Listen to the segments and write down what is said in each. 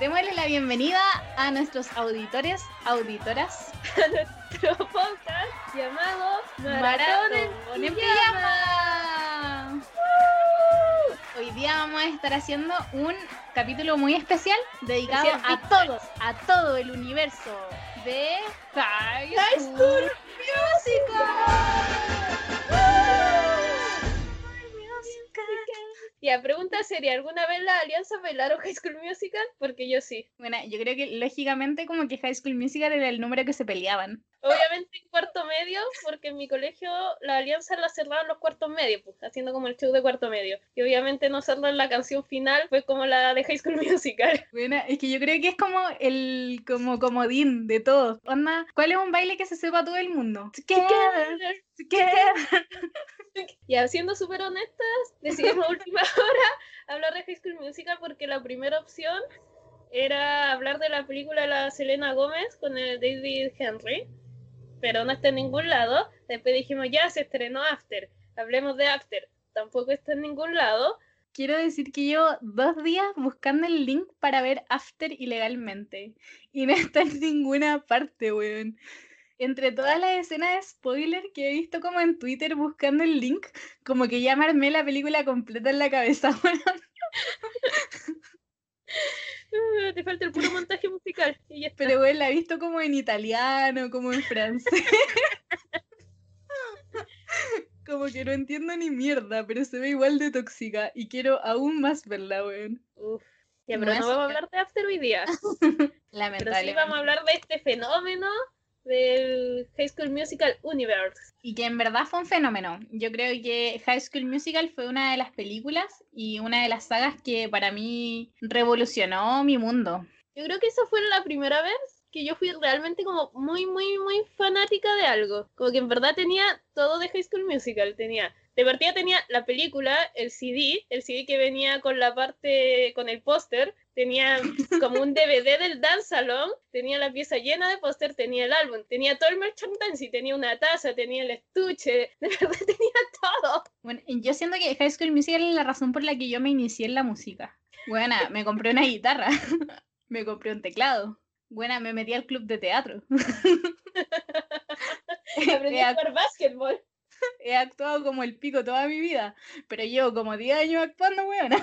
Démosle la bienvenida a nuestros auditores, auditoras. A nuestro podcast llamado Maratón en en Pijama. Pijama. Hoy día vamos a estar haciendo un capítulo muy especial dedicado a todos, a todo el universo de High High School Ya, pregunta seria, ¿alguna vez la alianza bailaron High School Musical? Porque yo sí. Bueno, yo creo que lógicamente como que High School Musical era el número que se peleaban. Obviamente en cuarto medio, porque en mi colegio la alianza la cerraban los cuartos medios, pues, haciendo como el show de cuarto medio. Y obviamente no cerrar la canción final fue como la de High School Musical. Bueno, es que yo creo que es como el como comodín de todo. Onda, ¿cuál es un baile que se sepa todo el mundo? Together, together. Y siendo súper honestas, decidimos a última hora hablar de High School Musical porque la primera opción era hablar de la película de la Selena Gómez con el David Henry, pero no está en ningún lado. Después dijimos, ya se estrenó After, hablemos de After. Tampoco está en ningún lado. Quiero decir que llevo dos días buscando el link para ver After ilegalmente. Y no está en ninguna parte, weón. Entre todas las escenas de spoiler que he visto como en Twitter buscando el link, como que ya me armé la película completa en la cabeza. Uh, te falta el puro montaje musical. Y ya está. Pero weón, la he visto como en italiano, como en francés. Como que no entiendo ni mierda, pero se ve igual de tóxica y quiero aún más verla, weón. Uf. Ya, pero No vamos a hablar de After hoy día. Pero sí Lamentablemente. vamos a hablar de este fenómeno del High School Musical Universe. Y que en verdad fue un fenómeno. Yo creo que High School Musical fue una de las películas y una de las sagas que para mí revolucionó mi mundo. Yo creo que esa fue la primera vez que yo fui realmente como muy, muy, muy fanática de algo. Como que en verdad tenía todo de High School Musical. Tenía, de partida tenía la película, el CD, el CD que venía con la parte, con el póster. Tenía como un DVD del Dance Salon, tenía la pieza llena de póster, tenía el álbum, tenía todo el merchandising, tenía una taza, tenía el estuche, de verdad tenía todo. Bueno, yo siento que High School Musical es la razón por la que yo me inicié en la música. Bueno, me compré una guitarra, me compré un teclado. Bueno, me metí al club de teatro. Aprendí a jugar básquetbol. he actuado como el pico toda mi vida, pero llevo como 10 años actuando, weona.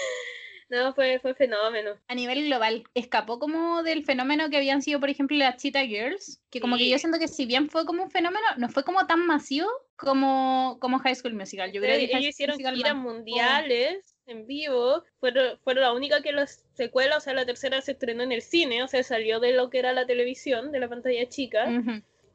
No, fue, fue fenómeno. a nivel global. Escapó como del fenómeno que habían sido, por ejemplo, las Cheetah Girls, que como que yo siento que si bien fue como un fenómeno, no fue como tan masivo como, como High School Musical. Yo creo que ellos hicieron giras mundiales en vivo. Fueron, fueron la única que las secuelas, o sea, la tercera se estrenó en el cine, o sea, salió de lo que era la televisión, de la pantalla chica.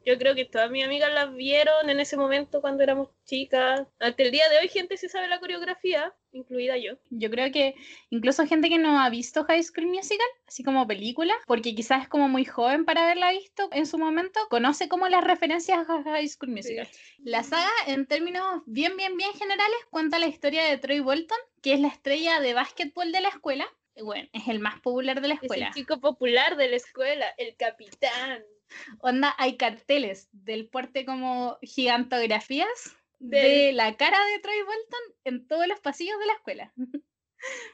Yo creo que todas mis amigas las vieron en ese momento cuando éramos chicas. Hasta el día de hoy, gente se sabe la coreografía, incluida yo. Yo creo que incluso gente que no ha visto High School Musical, así como película, porque quizás es como muy joven para haberla visto en su momento, conoce como las referencias a High School Musical. La saga, en términos bien, bien, bien generales, cuenta la historia de Troy Bolton, que es la estrella de básquetbol de la escuela. Bueno, es el más popular de la Es escuela. el chico popular de la escuela, el capitán. Onda, hay carteles del porte como gigantografías de Del- la cara de Troy Bolton en todos los pasillos de la escuela.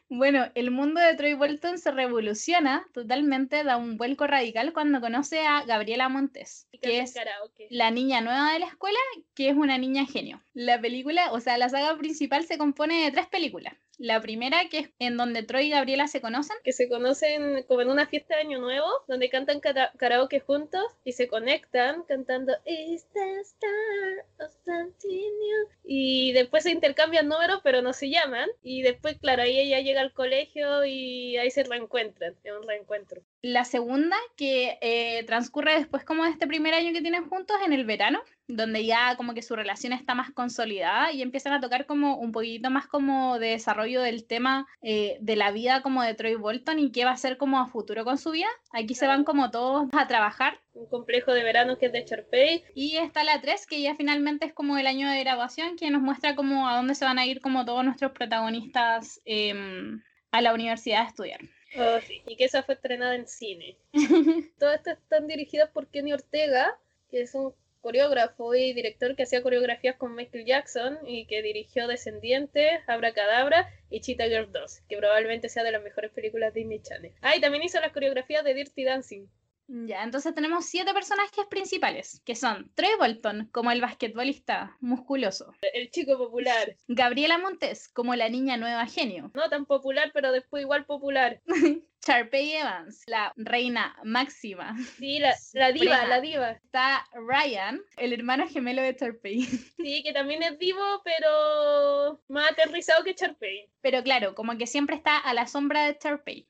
Bueno, el mundo de Troy Bolton se revoluciona totalmente, da un vuelco radical cuando conoce a Gabriela Montes, que es karaoke. la niña nueva de la escuela, que es una niña genio. La película, o sea, la saga principal se compone de tres películas. La primera, que es en donde Troy y Gabriela se conocen, que se conocen como en una fiesta de Año Nuevo, donde cantan kara- karaoke juntos y se conectan cantando Is the star of Centennial?" Y después se intercambian números, pero no se llaman. Y después, claro, ahí ella llega al colegio y ahí se reencuentran. Es un reencuentro. La segunda, que eh, transcurre después como de este primer año que tienen juntos en el verano, donde ya como que su relación está más consolidada y empiezan a tocar como un poquito más como de desarrollo del tema eh, de la vida como de Troy Bolton y qué va a hacer como a futuro con su vida. Aquí se van como todos a trabajar Un complejo de verano que es de Charpey. y está la 3, que ya finalmente es como el año de graduación, que nos muestra como a dónde se van a ir como todos nuestros protagonistas em, a la universidad a estudiar. Oh, sí. Y que esa fue estrenada en cine. Todas estas están dirigidas por Kenny Ortega, que es un coreógrafo y director que hacía coreografías con Michael Jackson y que dirigió Descendientes, Abracadabra y Cheetah Girl 2, que probablemente sea de las mejores películas de Disney Channel. Ah, y también hizo las coreografías de Dirty Dancing. Ya, entonces tenemos siete personajes principales, que son Troy Bolton como el basquetbolista musculoso, El chico popular. Gabriela Montes como la niña nueva genio, No tan popular, pero después igual popular. Sharpay Evans, la reina máxima. Sí, la, la diva, la diva. Está Ryan, el hermano gemelo de Sharpay. Sí, que también es divo, pero más aterrizado que Charpey. Pero claro, como que siempre está a la sombra de Sharpay.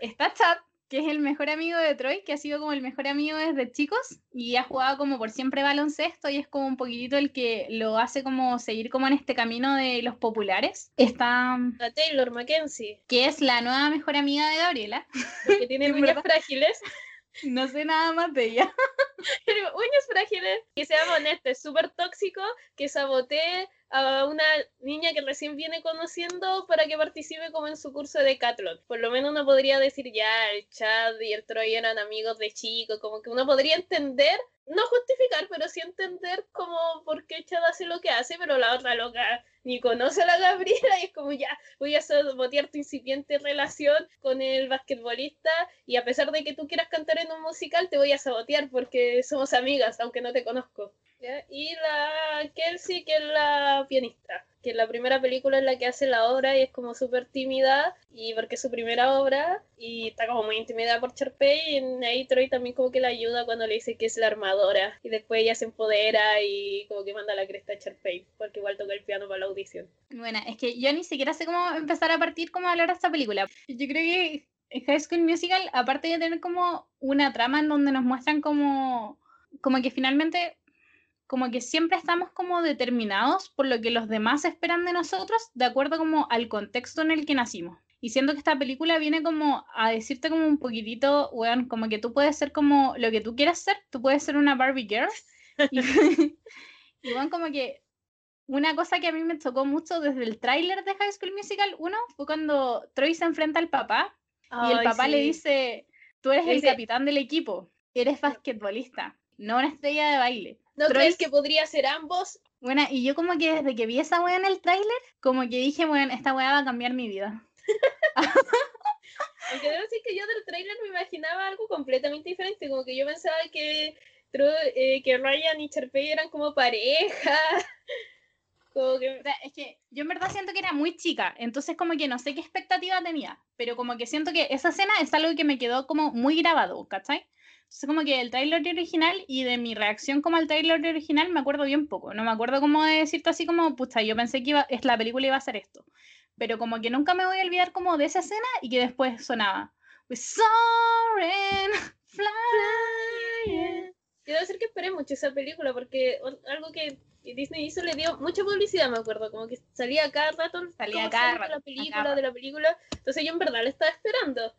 Está Chad, que es el mejor amigo de Troy, que ha sido como el mejor amigo desde chicos y ha jugado como por siempre baloncesto y es como un poquitito el que lo hace como seguir como en este camino de los populares. Está, La Taylor Mackenzie, que es la nueva mejor amiga de Gabriela. que tiene En uñas frágiles. No sé nada más de ella. Uñas frágiles. Que sea honesto, es súper tóxico que sabotee a una niña que recién viene conociendo para que participe como en su curso de Catlot. Por lo menos uno podría decir ya, el Chad y el Troy eran amigos de chico, como que uno podría entender, no justificar, pero sí entender como por qué Chad hace lo que hace, pero la otra loca ni conoce a la Gabriela y es como ya, voy a sabotear tu incipiente relación con el basquetbolista y a pesar de que tú quieras cantar en un musical, te voy a sabotear porque somos amigas, aunque no te conozco. Y la Kelsey, que es la pianista, que en la primera película es la que hace la obra y es como súper tímida, y porque es su primera obra, y está como muy intimidada por Sharpay, y ahí Troy también como que la ayuda cuando le dice que es la armadora, y después ella se empodera y como que manda la cresta a Sharpay, porque igual toca el piano para la audición. Bueno, es que yo ni siquiera sé cómo empezar a partir cómo hablar de esta película. Yo creo que High School Musical, aparte de tener como una trama en donde nos muestran como, como que finalmente, como que siempre estamos como determinados por lo que los demás esperan de nosotros, de acuerdo como al contexto en el que nacimos. Y siento que esta película viene como a decirte como un poquitito, weón, como que tú puedes ser como lo que tú quieras ser, tú puedes ser una Barbie Girl. Y, y weón, como que una cosa que a mí me tocó mucho desde el tráiler de High School Musical 1 fue cuando Troy se enfrenta al papá y el papá le sí. dice, tú eres Le el capitán del equipo, eres basquetbolista, no una estrella de baile. ¿No Troy- crees que podría ser ambos? Bueno, y yo como que desde que vi esa weá en el tráiler, como que dije, bueno, esta weá va a cambiar mi vida. Aunque debo decir que yo del trailer me imaginaba algo completamente diferente, como que yo pensaba que, eh, que Ryan y Sharpay eran como pareja. Como que O sea, es que yo en verdad siento que era muy chica, entonces como que no sé qué expectativa tenía, pero como que siento que esa escena es algo que me quedó como muy grabado, ¿cachai? Entonces como que el tráiler original y de mi reacción como al tráiler original me acuerdo bien poco, no me acuerdo como de decirte así como, pucha, yo pensé que iba, es la película iba a ser esto, pero como que nunca me voy a olvidar como de esa escena y que después sonaba, We soaring, flying. Debo decir que esperé mucho esa película porque algo que Disney hizo le dio mucha publicidad, me acuerdo, como que salía cada rato Salía cada de rato, la a película, de la película. Entonces yo en verdad la estaba esperando.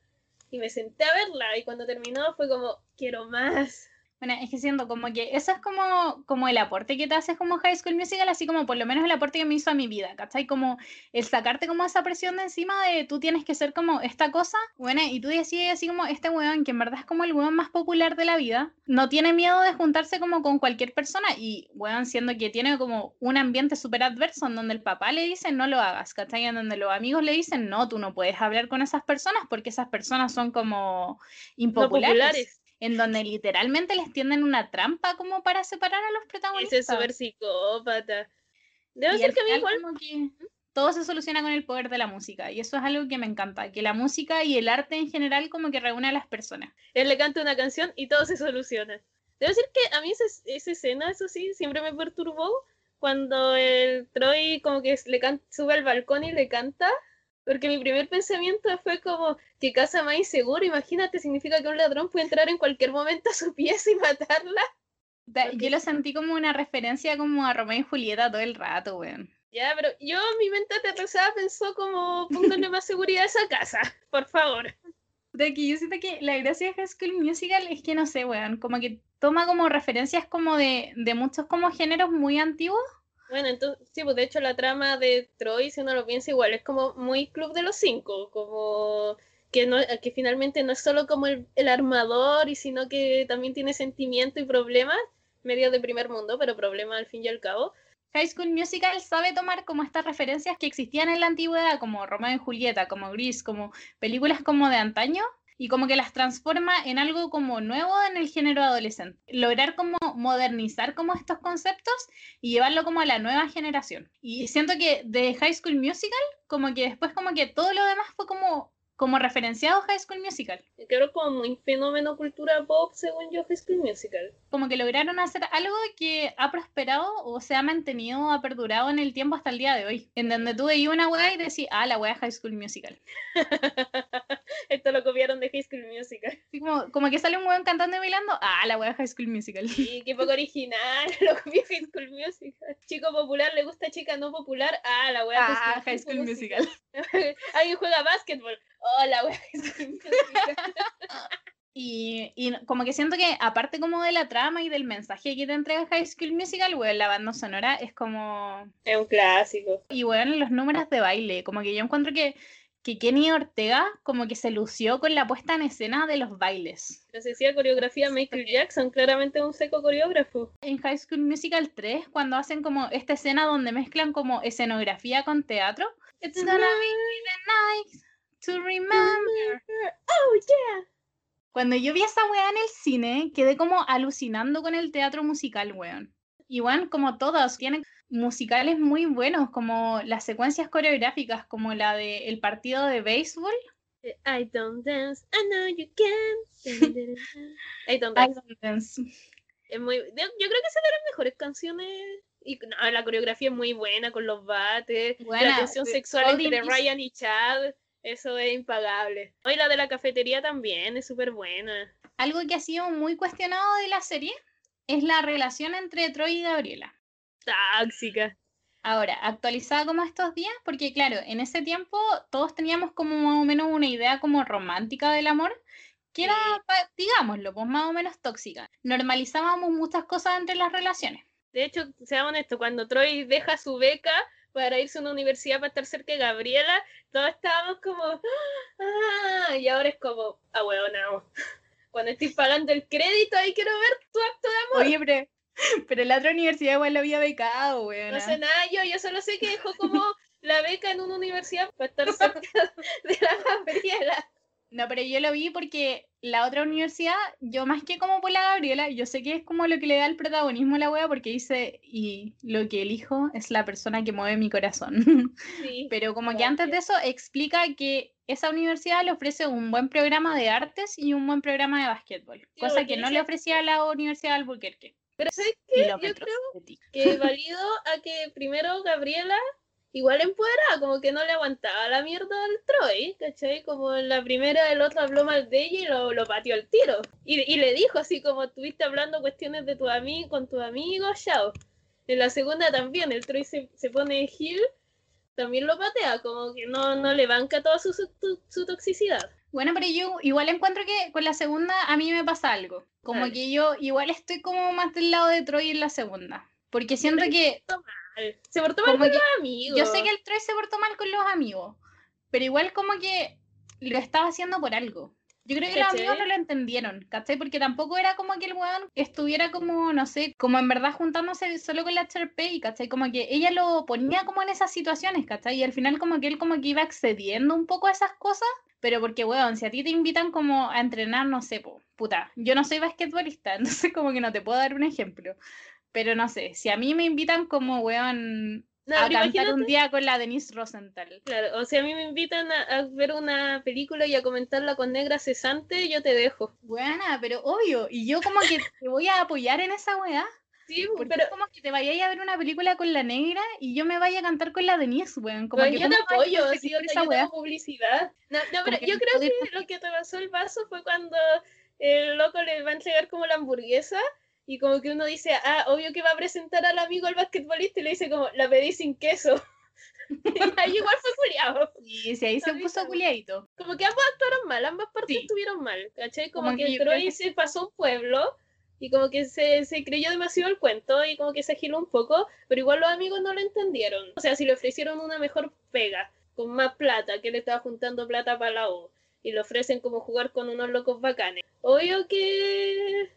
Y me senté a verla y cuando terminó fue como, quiero más. Bueno, es que siento como que eso es como, como el aporte que te haces como High School Musical, así como por lo menos el aporte que me hizo a mi vida, ¿cachai? Como el sacarte como esa presión de encima de tú tienes que ser como esta cosa, bueno, y tú decides así como este weón, que en verdad es como el weón más popular de la vida, no tiene miedo de juntarse como con cualquier persona y weón, siendo que tiene como un ambiente súper adverso en donde el papá le dice no lo hagas, ¿cachai? En donde los amigos le dicen no, tú no puedes hablar con esas personas porque esas personas son como impopulares populares. En donde literalmente les tienden una trampa como para separar a los Ese protagonistas. es súper psicópata. Debo Y decir al que a mí igual como que todo se soluciona con el poder de la música y eso es algo que me encanta, que la música y el arte en general como que reúne a las personas. él le canta una canción y todo se soluciona. Debo decir que a mí esa, esa escena, eso sí, siempre me perturbó cuando el Troy como que le can- sube al balcón y le canta, porque mi primer pensamiento fue como, que casa más insegura, imagínate, significa que un ladrón puede entrar en cualquier momento a su pieza y matarla. Porque Yo lo sentí como una referencia como a Romeo y Julieta todo el rato, weón. Ya, pero yo, mi mente aterrizada pensó como, pónganle más seguridad a esa casa, por favor. De que yo siento que la gracia de High School Musical es que no sé, weón, como que toma como referencias como de, de muchos como géneros muy antiguos Bueno, entonces, sí, pues de hecho la trama de Troy, si uno lo piensa igual, es como muy Club de los Cinco, como que no que finalmente no es solo como el, el armador, y sino que también tiene sentimiento y problemas. medio de primer mundo, pero problema al fin y al cabo. High School Musical sabe tomar como estas referencias que existían en la antigüedad, como Romeo y Julieta, como Grease, como películas como de antaño, y como que las transforma en algo como nuevo en el género adolescente. Lograr como modernizar como estos conceptos y llevarlo como a la nueva generación. Y siento que de High School Musical, como que después como que todo lo demás fue como como referenciado High School Musical. Creo como un fenómeno cultura pop, según yo, High School Musical. Como que lograron hacer algo que ha prosperado o se ha mantenido, ha perdurado en el tiempo hasta el día de hoy. En donde tú veías una weá y decías, ah, la weá High School Musical. Esto lo copiaron de High School Musical. como, como que sale un weón cantando y bailando, ah, la weá High School Musical. Sí, qué poco original, lo copió High School Musical. Chico popular le gusta chica no popular, ah, la weá ah, High School, Musical. Alguien juega básquetbol, hola, oh, Y, y, como que siento que, aparte como de la trama y del mensaje que te entrega High School Musical, weón, la banda sonora es como... Es un clásico. Y weón, los números de baile, como que yo encuentro que, que Kenny Ortega como que se lució con la puesta en escena de los bailes. Se decía coreografía Michael Jackson, claramente un seco coreógrafo. En High School Musical 3, cuando hacen como esta escena donde mezclan como escenografía con teatro, It's gonna be the night to remember. Oh, yeah. Cuando yo vi esa weá en el cine, quedé como alucinando con el teatro musical, weón. Bueno, como todas, tienen musicales muy buenos, como las secuencias coreográficas, como la del el partido de béisbol. I don't dance, I know you can. I don't dance. Es muy, yo creo que es de las mejores canciones. Y la coreografía es muy buena con los bates, la tensión sexual entre Ryan y Chad. Eso es impagable. Hoy la de la cafetería también es súper buena. Algo que ha sido muy cuestionado de la serie es la relación entre Troy y Gabriela. Tóxica. Ahora, actualizada como estos días, porque claro, en ese tiempo todos teníamos como más o menos una idea como romántica del amor, que era, digámoslo, pues más o menos tóxica. Normalizábamos muchas cosas entre las relaciones. De hecho, seamos honestos, cuando Troy deja su beca, para irse a una universidad para estar cerca de Gabriela, todos estábamos como, ah, y ahora es como, ah, no. Cuando estoy pagando el crédito, ahí quiero ver tu acto de amor. Oye, pero, pero la otra universidad igual lo había becado, weón. No sé nada, yo, yo solo sé que dejó como la beca en una universidad para estar cerca de la Gabriela. No, pero yo lo vi porque la otra universidad, yo más que como por la Gabriela, yo sé que es como lo que le da el protagonismo a la wea porque dice, y lo que elijo es la persona que mueve mi corazón. Sí, pero como que antes de eso explica que esa universidad le ofrece un buen programa de artes y un buen programa de básquetbol, cosa que no le ofrecía a la Universidad de Albuquerque. Pero ¿sabes qué? Yo creo que valido a que primero Gabriela igual empoderada, como que no le aguantaba la mierda al Troy, ¿cachai? Como en la primera el otro habló mal de ella y lo, lo pateó al tiro. Y, y, le dijo así como estuviste hablando cuestiones de tu amigo, con tu amigo, chao. En la segunda también, el Troy se, se pone Gil, también lo patea, como que no, no le banca toda su, su, toxicidad. Bueno, pero yo igual encuentro que con la segunda a mí me pasa algo. Como que yo igual estoy como más del lado de Troy en la segunda. Porque siento que... Se portó mal con los amigos. Yo sé que el Troy se portó mal con los amigos, pero igual como que lo estaba haciendo por algo. Yo creo que los amigos no lo entendieron, ¿cachai? Porque tampoco era como que el weón estuviera como, no sé, como en verdad juntándose solo con la Cherpey, ¿cachai? Como que ella lo ponía como en esas situaciones, ¿cachai? Y al final como que él como que iba accediendo un poco a esas cosas, pero porque, weón, si a ti te invitan como a entrenar, no sé, puta, yo no soy basquetbolista, entonces como que no te puedo dar un ejemplo. Pero no sé, si a mí me invitan como weón a cantar un día con la Denise Rosenthal. Claro, o si a mí me invitan a, ver una película y a comentarla con Negra Cesante, yo te dejo. Buena, pero obvio, y yo como que te voy a apoyar en esa weá. Sí, pero como que te vayas a ver una película con la negra y yo me vaya a cantar con la Denise, weón. Como que yo te apoyo, sí, yo, esa yo publicidad. No, no pero yo creo que lo que te pasó el vaso fue cuando el loco le va a entregar como la hamburguesa y como que uno dice, ah, obvio que va a presentar al amigo al basquetbolista y le dice como, la pedí sin queso. ahí igual fue culiado. Y sí, ahí se puso culiadito. Como que ambos actuaron mal, ambas partes estuvieron mal, ¿cachai? Como, que, el Troy se pasó un pueblo y como que se, se, creyó demasiado el cuento y como que se agiló un poco, pero igual los amigos no lo entendieron. O sea, si le ofrecieron una mejor pega, con más plata, que le estaba juntando plata para la U, y le ofrecen como jugar con unos locos bacanes. Obvio que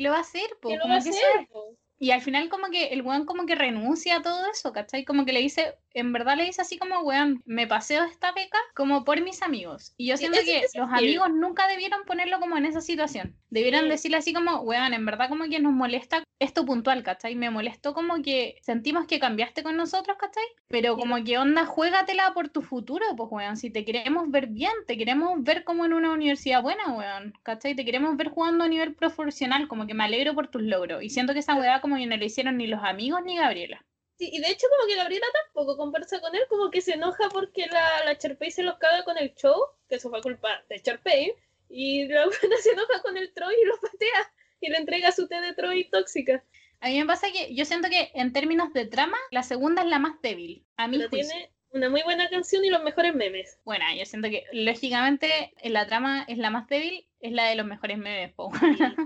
Lo va a hacer, po. ¿Qué lo como va a que hacer? sabe. po? Y al final como que el weón como que renuncia a todo eso, ¿cachai? Como que le dice, en verdad le dice así como, weón, me paseo esta beca como por mis amigos. Y yo Sí, siento que los amigos nunca debieron ponerlo como en esa situación. Debieron Sí. decirle así como, weón, en verdad como que nos molesta esto puntual, ¿cachai? Me molestó como que sentimos que cambiaste con nosotros, ¿cachai? Pero Sí. como que onda, juégatela por tu futuro, pues, weón. Si te queremos ver bien, te queremos ver como en una universidad buena, weón, ¿cachai? Te queremos ver jugando a nivel profesional, como que me alegro por tus logros. Y siento que esa weá como que no lo hicieron ni los amigos ni Gabriela. Sí, y de hecho como que Gabriela tampoco conversa con él, como que se enoja porque la, la Sharpay se los caga con el show, que eso fue culpa de Sharpay, y la buena se enoja con el Troy y lo patea, y le entrega su té de Troy tóxica. A mí me pasa que yo siento que en términos de trama, la segunda es la más débil. A mi Pero tiene una muy buena canción y los mejores memes. Bueno, yo siento que lógicamente en la trama es la más débil, es la de los mejores memes, po.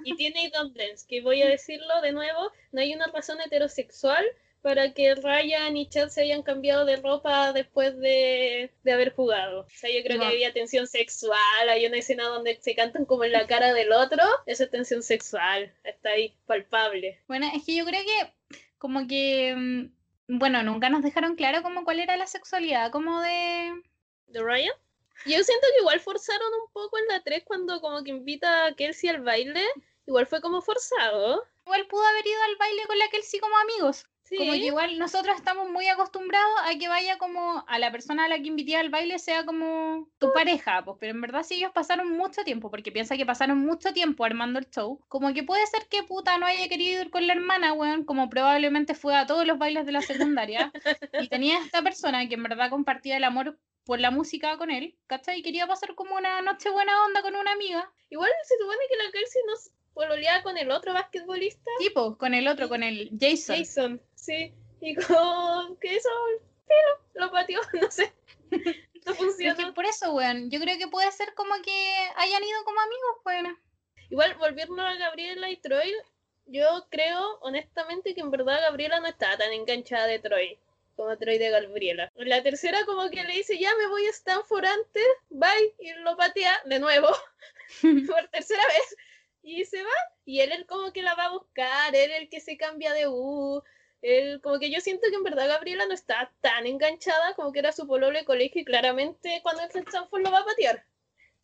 Y, y tiene Don't Dance, que voy a decirlo de nuevo, no hay una razón heterosexual para que Ryan y Chad se hayan cambiado de ropa después de, de haber jugado. O sea, yo creo No. que había tensión sexual, hay una escena donde se cantan como en la cara del otro, esa es tensión sexual, está ahí palpable. Bueno, es que yo creo que como que, mm, bueno, nunca nos dejaron claro como cuál era la sexualidad, como de... ¿De Ryan? Yo siento que igual forzaron un poco en la 3 cuando como que invita a Kelsey al baile, igual fue como forzado. Igual pudo haber ido al baile con la Kelsey como amigos. Sí. Como que igual nosotros estamos muy acostumbrados a que vaya como a la persona a la que invité al baile sea como tu pareja, pues, pero en verdad si ellos pasaron mucho tiempo, porque piensa que pasaron mucho tiempo armando el show, como que puede ser que puta no haya querido ir con la hermana, weón, como probablemente fue a todos los bailes de la secundaria, y tenía esta persona que en verdad compartía el amor por la música con él, ¿cachai? Y quería pasar como una noche buena onda con una amiga, Igual se supone que la Kelsey no pololeaba con el otro basquetbolista. tipo, con el otro, con el Jason. Jason, sí. Y con que eso, pero lo pateó, no sé. No Pero es que por eso, weón, yo creo que puede ser como que hayan ido como amigos, weón. Igual, volviendo a Gabriela y Troy, yo creo, honestamente, que en verdad Gabriela no estaba tan enganchada de Troy como Troy de Gabriela. La tercera, como que le dice, ya me voy a Stanford antes, bye, y lo patea de nuevo, por tercera vez, y se va. Y él, él como que la va a buscar, él el que se cambia de U. Él, como que yo siento que en verdad Gabriela no está tan enganchada como que era su pololo de colegio y claramente cuando entra en Stanford lo va a patear.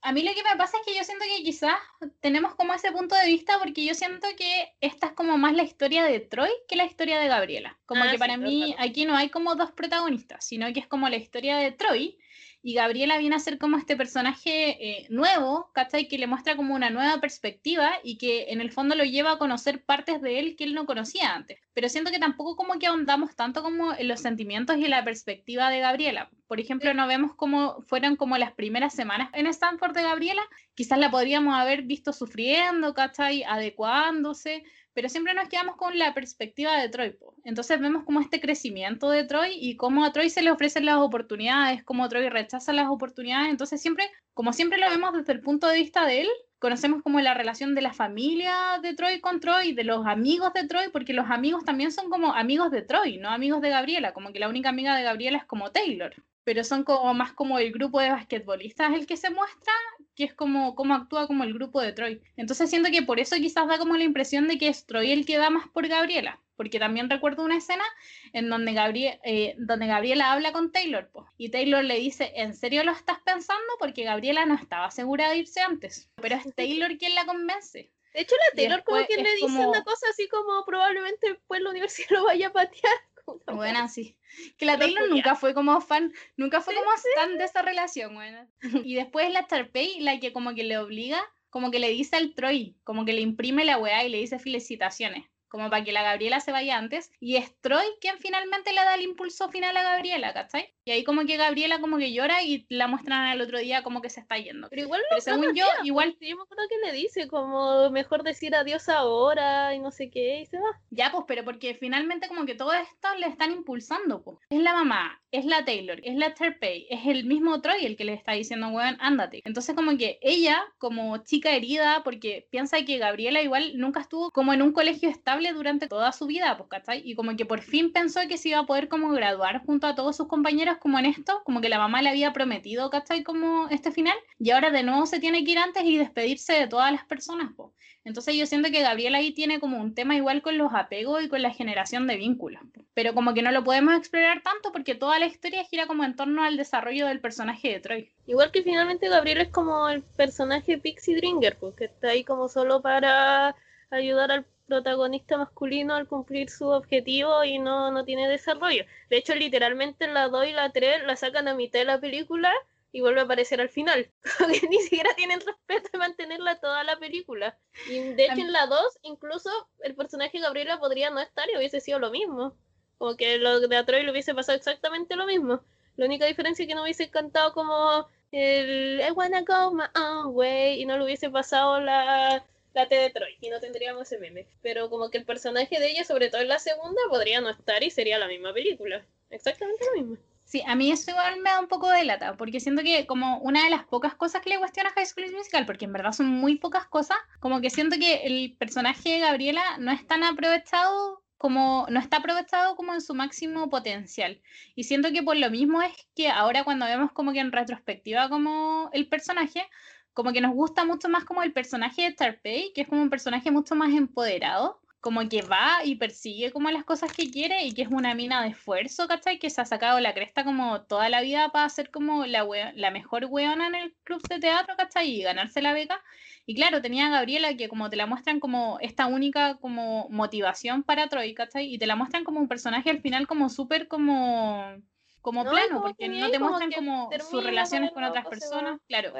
A mí lo que me pasa es que yo siento que quizás tenemos como ese punto de vista porque yo siento que esta es como más la historia de Troy que la historia de Gabriela. Como Ah, que sí, para claro, mí claro. aquí no hay como dos protagonistas, sino que es como la historia de Troy y Gabriela viene a ser como este personaje eh, nuevo, ¿cachai? Que le muestra como una nueva perspectiva y que en el fondo lo lleva a conocer partes de él que él no conocía antes. Pero siento que tampoco como que ahondamos tanto como en los sentimientos y la perspectiva de Gabriela. Por ejemplo, no vemos cómo fueron como las primeras semanas en Stanford de Gabriela. Quizás la podríamos haber visto sufriendo, ¿cachai? Adecuándose, pero siempre nos quedamos con la perspectiva de Troy. po. Entonces vemos como este crecimiento de Troy y cómo a Troy se le ofrecen las oportunidades, cómo Troy rechaza las oportunidades. Entonces siempre, como siempre lo vemos desde el punto de vista de él, conocemos como la relación de la familia de Troy con Troy, de los amigos de Troy, porque los amigos también son como amigos de Troy, no amigos de Gabriela, como que la única amiga de Gabriela es como Taylor, pero son como más como el grupo de basquetbolistas el que se muestra, que es como cómo actúa como el grupo de Troy. Entonces siento que por eso quizás da como la impresión de que es Troy el que da más por Gabriela, porque también recuerdo una escena en donde, Gabrie- eh, donde Gabriela habla con Taylor, po, y Taylor le dice, ¿en serio lo estás pensando? Porque Gabriela no estaba segura de irse antes, pero es Taylor quien la convence. De hecho, la Taylor como que le dice como- una cosa así como probablemente después la universidad lo vaya a patear. Bueno, sí. Que la Taylor nunca fue como fan, nunca fue como fan de esa relación, bueno. Y después la Sharpay, la que como que le obliga, como que le dice al Troy, como que le imprime la weá y le dice felicitaciones, como para que la Gabriela se vaya antes. Y es Troy quien finalmente le da el impulso final a Gabriela, ¿cachai? Y ahí como que Gabriela como que llora y la muestran al otro día como que se está yendo. Pero igual Pero según yo, igual Yo me acuerdo que le dice como mejor decir adiós ahora y no sé qué y se va. Ya, pues, pero porque finalmente como que todo esto le están impulsando, pues. Es la mamá, es la Taylor, es la Terpey, es el mismo Troy el que le está diciendo, weón, ándate. Entonces como que ella, como chica herida, porque piensa que Gabriela igual nunca estuvo como en un colegio estable durante toda su vida, pues, ¿cachai? Y como que por fin pensó que se iba a poder como graduar junto a todos sus compañeros como en esto, como que la mamá le había prometido, ¿cachai? Como este final, y ahora de nuevo se tiene que ir antes y despedirse de todas las personas, po. Entonces yo siento que Gabriela ahí tiene como un tema igual con los apegos y con la generación de vínculos, pero como que no lo podemos explorar tanto porque toda la historia gira como en torno al desarrollo del personaje de Troy. Igual que finalmente Gabriela es como el personaje Pixie Dringer, pues que está ahí como solo para ayudar al protagonista masculino al cumplir su objetivo y no, no tiene desarrollo. De hecho, literalmente en la 2 y la 3 la sacan a mitad de la película y vuelve a aparecer al final. que ni siquiera tienen respeto de mantenerla toda la película. Y de hecho en la 2 incluso el personaje Gabriela podría no estar y hubiese sido lo mismo. Como que lo de Troy le hubiese pasado exactamente lo mismo. La única diferencia es que no hubiese cantado como el I wanna go my own way y no le hubiese pasado la la de Troy y no tendríamos ese meme. Pero como que el personaje de ella, sobre todo en la segunda, podría no estar y sería la misma película. Exactamente lo mismo. Sí, a mí eso igual me da un poco de lata, porque siento que como una de las pocas cosas que le cuestiona a High School Musical, porque en verdad son muy pocas cosas, como que siento que el personaje de Gabriela no es tan aprovechado como no está aprovechado como en su máximo potencial. Y siento que por lo mismo es que ahora cuando vemos como que en retrospectiva como el personaje, como que nos gusta mucho más como el personaje de Tarpey, que es como un personaje mucho más empoderado, como que va y persigue como las cosas que quiere y que es una mina de esfuerzo, ¿cachai? Que se ha sacado la cresta como toda la vida para ser como la, la mejor weona en el club de teatro, ¿cachai? Y ganarse la beca. Y claro, tenía a Gabriela que como te la muestran como esta única como motivación para Troy, ¿cachai? Y te la muestran como un personaje al final como súper como como plano, porque no te muestran como sus relaciones con otras personas, claro.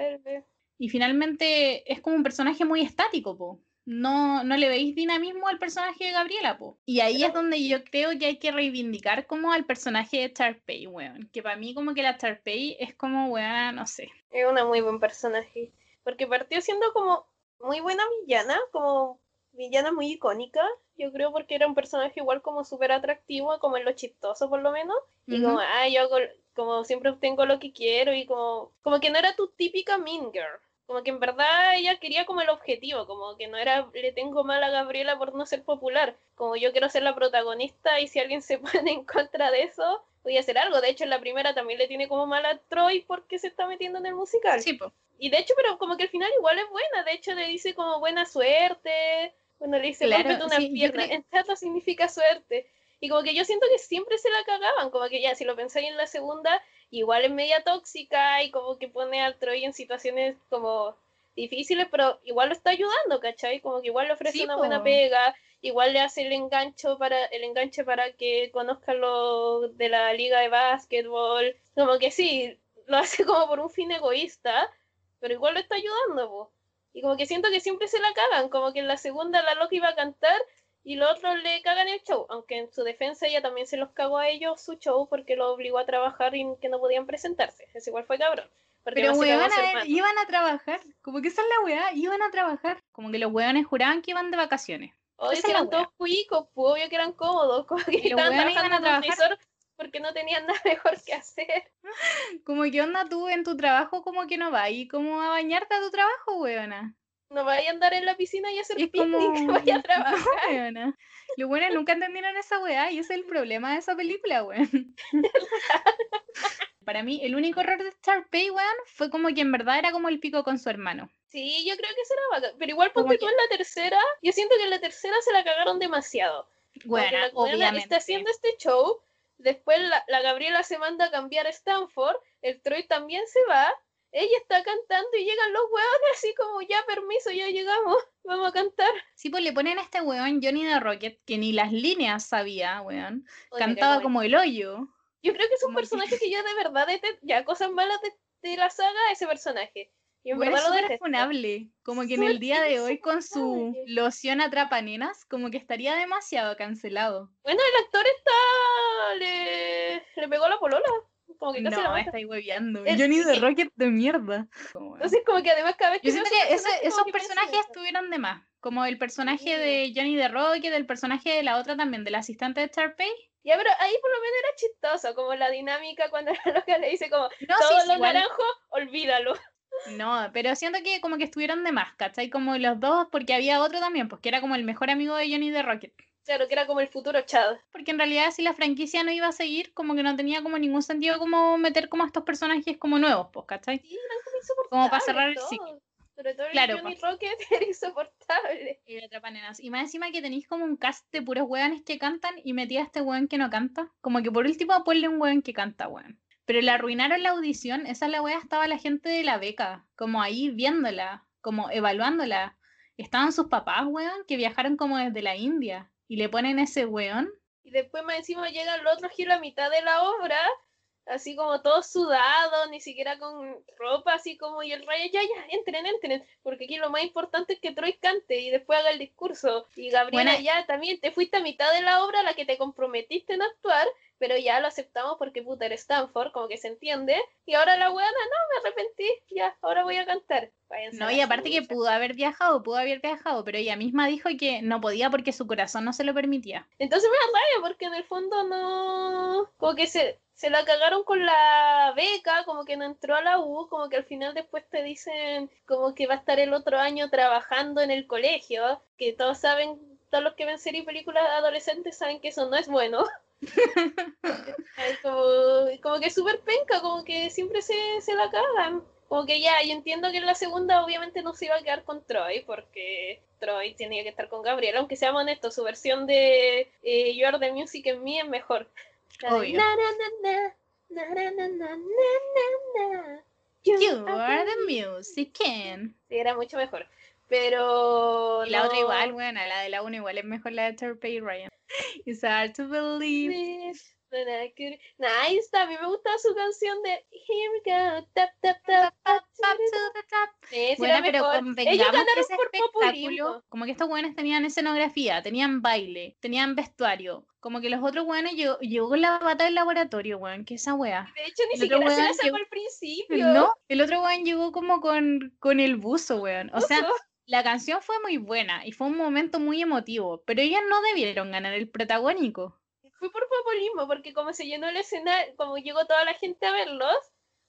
Y finalmente es como un personaje muy estático, po. No, no le veis dinamismo al personaje de Gabriela, po. Y ahí es donde yo creo que hay que reivindicar como al personaje de Tarpey, weón. Que para mí como que la Tarpey es como, weón, no sé. Es una muy buen personaje. Porque partió siendo como muy buena villana, como villana muy icónica, yo creo porque era un personaje igual como súper atractivo, como en lo chistoso por lo menos, y como, ah, yo como siempre obtengo lo que quiero y como, como que no era tu típica mean girl, como que en verdad ella quería como el objetivo, como que no era le tengo mal a Gabriela por no ser popular, como yo quiero ser la protagonista y si alguien se pone en contra de eso, voy a hacer algo. De hecho, en la primera también le tiene como mal a Troy porque se está metiendo en el musical. Sí, po. Y de hecho, pero como que al final igual es buena, de hecho le dice como buena suerte, bueno, le dice claro, una pierna, en teatro significa suerte. Y como que yo siento que siempre se la cagaban, como que ya, si lo pensáis en la segunda, igual es media tóxica y como que pone al Troy en situaciones como difíciles, pero igual lo está ayudando, ¿cachai? Como que igual le ofrece una buena pega, igual le hace el engancho para el enganche para que conozca lo de la liga de básquetbol, como que sí, lo hace como por un fin egoísta, pero igual lo está ayudando, Y como que siento que siempre se la cagan, como que en la segunda la loca iba a cantar y los otros le cagan el show, aunque en su defensa ella también se los cagó a ellos su show porque lo obligó a trabajar y que no podían presentarse. Es igual fue cabrón. Pero weón, iban a trabajar, como que esa es la weá, iban a trabajar. Como que los weones juraban que iban de vacaciones. Obvio que eran todos cuicos, pues, obvio que eran cómodos, como que estaban trabajando a trabajar porque no tenían nada mejor que hacer. Como que onda tú en tu trabajo, como que no vas y como a bañarte a tu trabajo, weona no vaya a andar en la piscina y hacer picnic, vaya a trabajar. No, Lo bueno, nunca entendieron esa weá y ese es el problema de esa película, weón. Para mí, el único error de Pay, weón, fue como que en verdad era como el pico con su hermano. Sí, yo creo que será bacán. Pero igual porque tú en la tercera, yo siento que en la tercera se la cagaron demasiado. Bueno, obviamente. Está haciendo este show, después la, la Gabriela se manda a cambiar a Stanford, el Troy también se va, ella está cantando y llegan los hueones así como, ya permiso, ya llegamos, vamos a cantar. Sí, pues le ponen a este hueón Johnny de Rocket, que ni las líneas sabía, weón. Cantaba como el hoyo. Yo creo que es un personaje que... yo de verdad, ya cosas malas de, la saga, ese personaje. Y en verdad es funable. Como que en el día de hoy con su loción atrapa nenas, como que estaría demasiado cancelado. Bueno, el actor está... le, le pegó la polola como que casi no, la estáis hueveando. Johnny de Rocket de mierda. Entonces, como que además cada vez que. Yo siento que esos personajes estuvieron de más. Como el personaje de Johnny de Rocket, el personaje de la otra también, del asistente de Charpey. Ya, pero ahí por lo menos era chistoso, como la dinámica cuando la loca le dice como, no, todo lo naranjo, olvídalo. No, pero siento que como que estuvieron de más, ¿cachai? Como los dos, porque había otro también, pues que era como el mejor amigo de Johnny de Rocket. Claro, que era como el futuro Chad. Porque en realidad si la franquicia no iba a seguir, como que no tenía como ningún sentido como meter como a estos personajes como nuevos, pues, ¿cachai? Sí, eran como insoportables. Como para cerrar el ciclo. Sobre todo el Claro, Johnny pa. Rocket era insoportable. Y Atrapanenas. Y más encima que tenéis como un cast de puros weones que cantan y metí a este weón que no canta. Como que por último ponle un weón que canta, weón. Pero le arruinaron la audición. Esa es la wea estaba la gente de la beca. Como ahí viéndola. Como evaluándola. Estaban sus papás, weón, que viajaron como desde la India. Y le ponen ese weón. Y después más encima llegan los otros giros a mitad de la obra, así como todos sudados, ni siquiera con ropa, así como, y el rayo, ya, ya, entren, entren, porque aquí lo más importante es que Troy cante y después haga el discurso. Y Gabriela, ya, también te fuiste a mitad de la obra a la que te comprometiste en actuar, pero ya lo aceptamos porque puta eres Stanford, como que se entiende, y ahora la weona, no, me arrepentí, ya, ahora voy a cantar. Váyanse No, y aparte que pudo haber viajado, pudo haber viajado, pero ella misma dijo que no podía porque su corazón no se lo permitía. Entonces me da rabia porque en el fondo no. Como que se, se la cagaron con la beca, como que no entró a la U, como que al final después te dicen como que va a estar el otro año trabajando en el colegio, que todos saben, todos los que ven series y películas adolescentes saben que eso no es bueno. como, como, que súper penca, como que siempre se, se, la cagan. Como que ya, yo entiendo que en la segunda obviamente no se iba a quedar con Troy, porque Troy tenía que estar con Gabriel, aunque seamos honestos, su versión de eh, You Are the Music en mí es mejor. You, are the music in. Sí, era mucho mejor. Pero. Y la otra igual, buena, la de la una igual es mejor la de Terpey y Ryan. It's hard to believe. Está, a mí me gusta su canción de Here we go, tap, tap, tap, tap, Up to the top. Sí, Bueno, pero. Ellos ganaron ese por espectáculo, populismo. como que estos weones tenían escenografía, tenían baile, tenían vestuario, como que los otros weones llegó, llegó la bata del laboratorio, weón, que esa wea. De hecho, ni El siquiera se la sacó al principio. No, el otro weón llegó como con, con el buzo, weón. O sea. La canción fue muy buena y fue un momento muy emotivo, pero ellas no debieron ganar el protagónico. Fue por populismo, porque como se llenó el escenario, como llegó toda la gente a verlos,